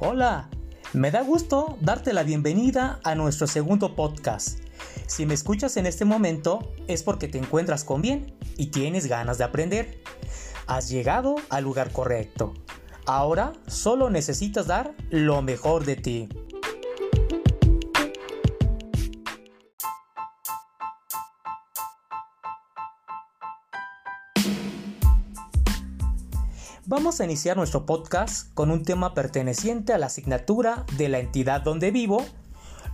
Hola, me da gusto darte la bienvenida a nuestro segundo podcast. Si me escuchas en este momento es porque te encuentras con bien y tienes ganas de aprender. Has llegado al lugar correcto. Ahora solo necesitas dar lo mejor de ti. Vamos a iniciar nuestro podcast con un tema perteneciente a la asignatura de la entidad donde vivo,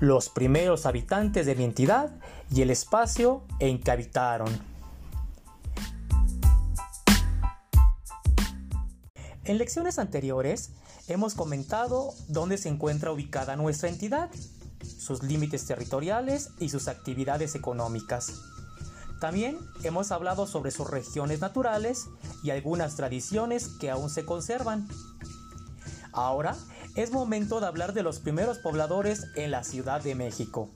los primeros habitantes de mi entidad y el espacio en que habitaron. En lecciones anteriores hemos comentado dónde se encuentra ubicada nuestra entidad, sus límites territoriales y sus actividades económicas. También hemos hablado sobre sus regiones naturales y algunas tradiciones que aún se conservan. Ahora es momento de hablar de los primeros pobladores en la Ciudad de México.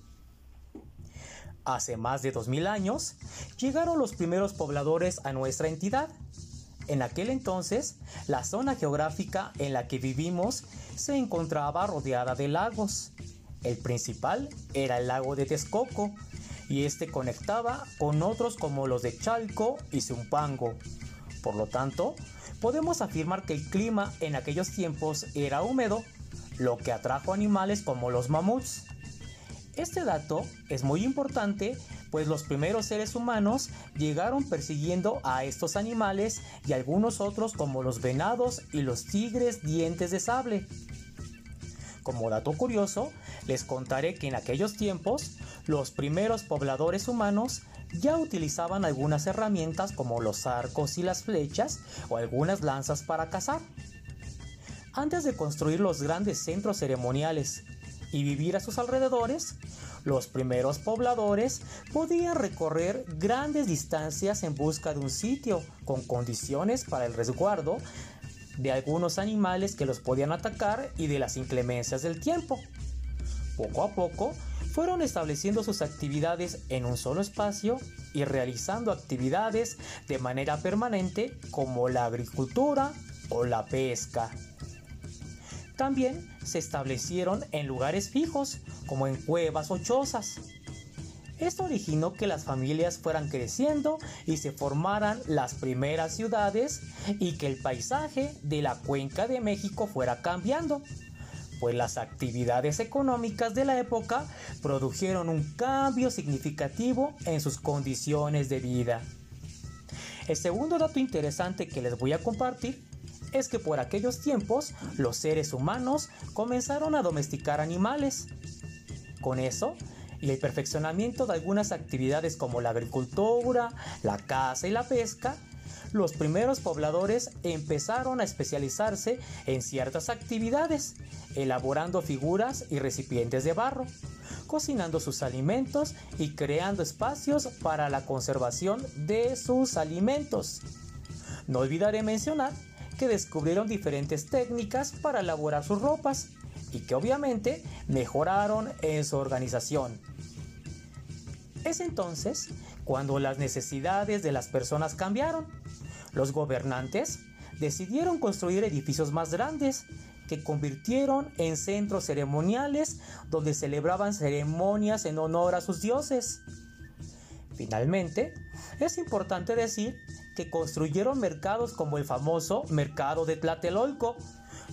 Hace más de 2000 años llegaron los primeros pobladores a nuestra entidad. En aquel entonces, la zona geográfica en la que vivimos se encontraba rodeada de lagos. El principal era el lago de Texcoco, y este conectaba con otros como los de Chalco y Zumpango. Por lo tanto, podemos afirmar que el clima en aquellos tiempos era húmedo, lo que atrajo animales como los mamuts. Este dato es muy importante pues los primeros seres humanos llegaron persiguiendo a estos animales y algunos otros como los venados y los tigres dientes de sable. Como dato curioso, les contaré que en aquellos tiempos los primeros pobladores humanos ya utilizaban algunas herramientas como los arcos y las flechas o algunas lanzas para cazar. Antes de construir los grandes centros ceremoniales y vivir a sus alrededores, los primeros pobladores podían recorrer grandes distancias en busca de un sitio con condiciones para el resguardo de algunos animales que los podían atacar y de las inclemencias del tiempo. Poco a poco fueron estableciendo sus actividades en un solo espacio y realizando actividades de manera permanente como la agricultura o la pesca. También se establecieron en lugares fijos como en cuevas o chozas. Esto originó que las familias fueran creciendo y se formaran las primeras ciudades y que el paisaje de la cuenca de México fuera cambiando, pues las actividades económicas de la época produjeron un cambio significativo en sus condiciones de vida. El segundo dato interesante que les voy a compartir es que por aquellos tiempos los seres humanos comenzaron a domesticar animales. Con eso, y el perfeccionamiento de algunas actividades como la agricultura, la caza y la pesca, los primeros pobladores empezaron a especializarse en ciertas actividades, elaborando figuras y recipientes de barro, cocinando sus alimentos y creando espacios para la conservación de sus alimentos. No olvidaré mencionar que descubrieron diferentes técnicas para elaborar sus ropas, y que obviamente mejoraron en su organización. Es entonces cuando las necesidades de las personas cambiaron. Los gobernantes decidieron construir edificios más grandes que convirtieron en centros ceremoniales donde celebraban ceremonias en honor a sus dioses. Finalmente, es importante decir que construyeron mercados como el famoso mercado de Tlatelolco,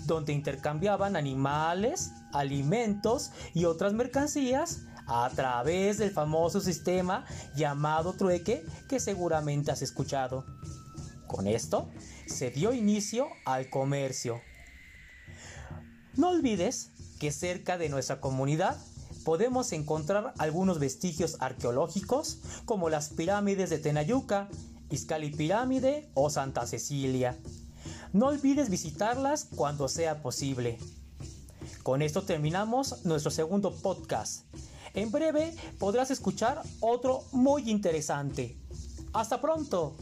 donde intercambiaban animales, alimentos y otras mercancías a través del famoso sistema llamado trueque que seguramente has escuchado. Con esto se dio inicio al comercio. No olvides que cerca de nuestra comunidad podemos encontrar algunos vestigios arqueológicos como las pirámides de Tenayuca, Izcali Pirámide o Santa Cecilia. No olvides visitarlas cuando sea posible. Con esto terminamos nuestro segundo podcast. En breve podrás escuchar otro muy interesante. Hasta pronto.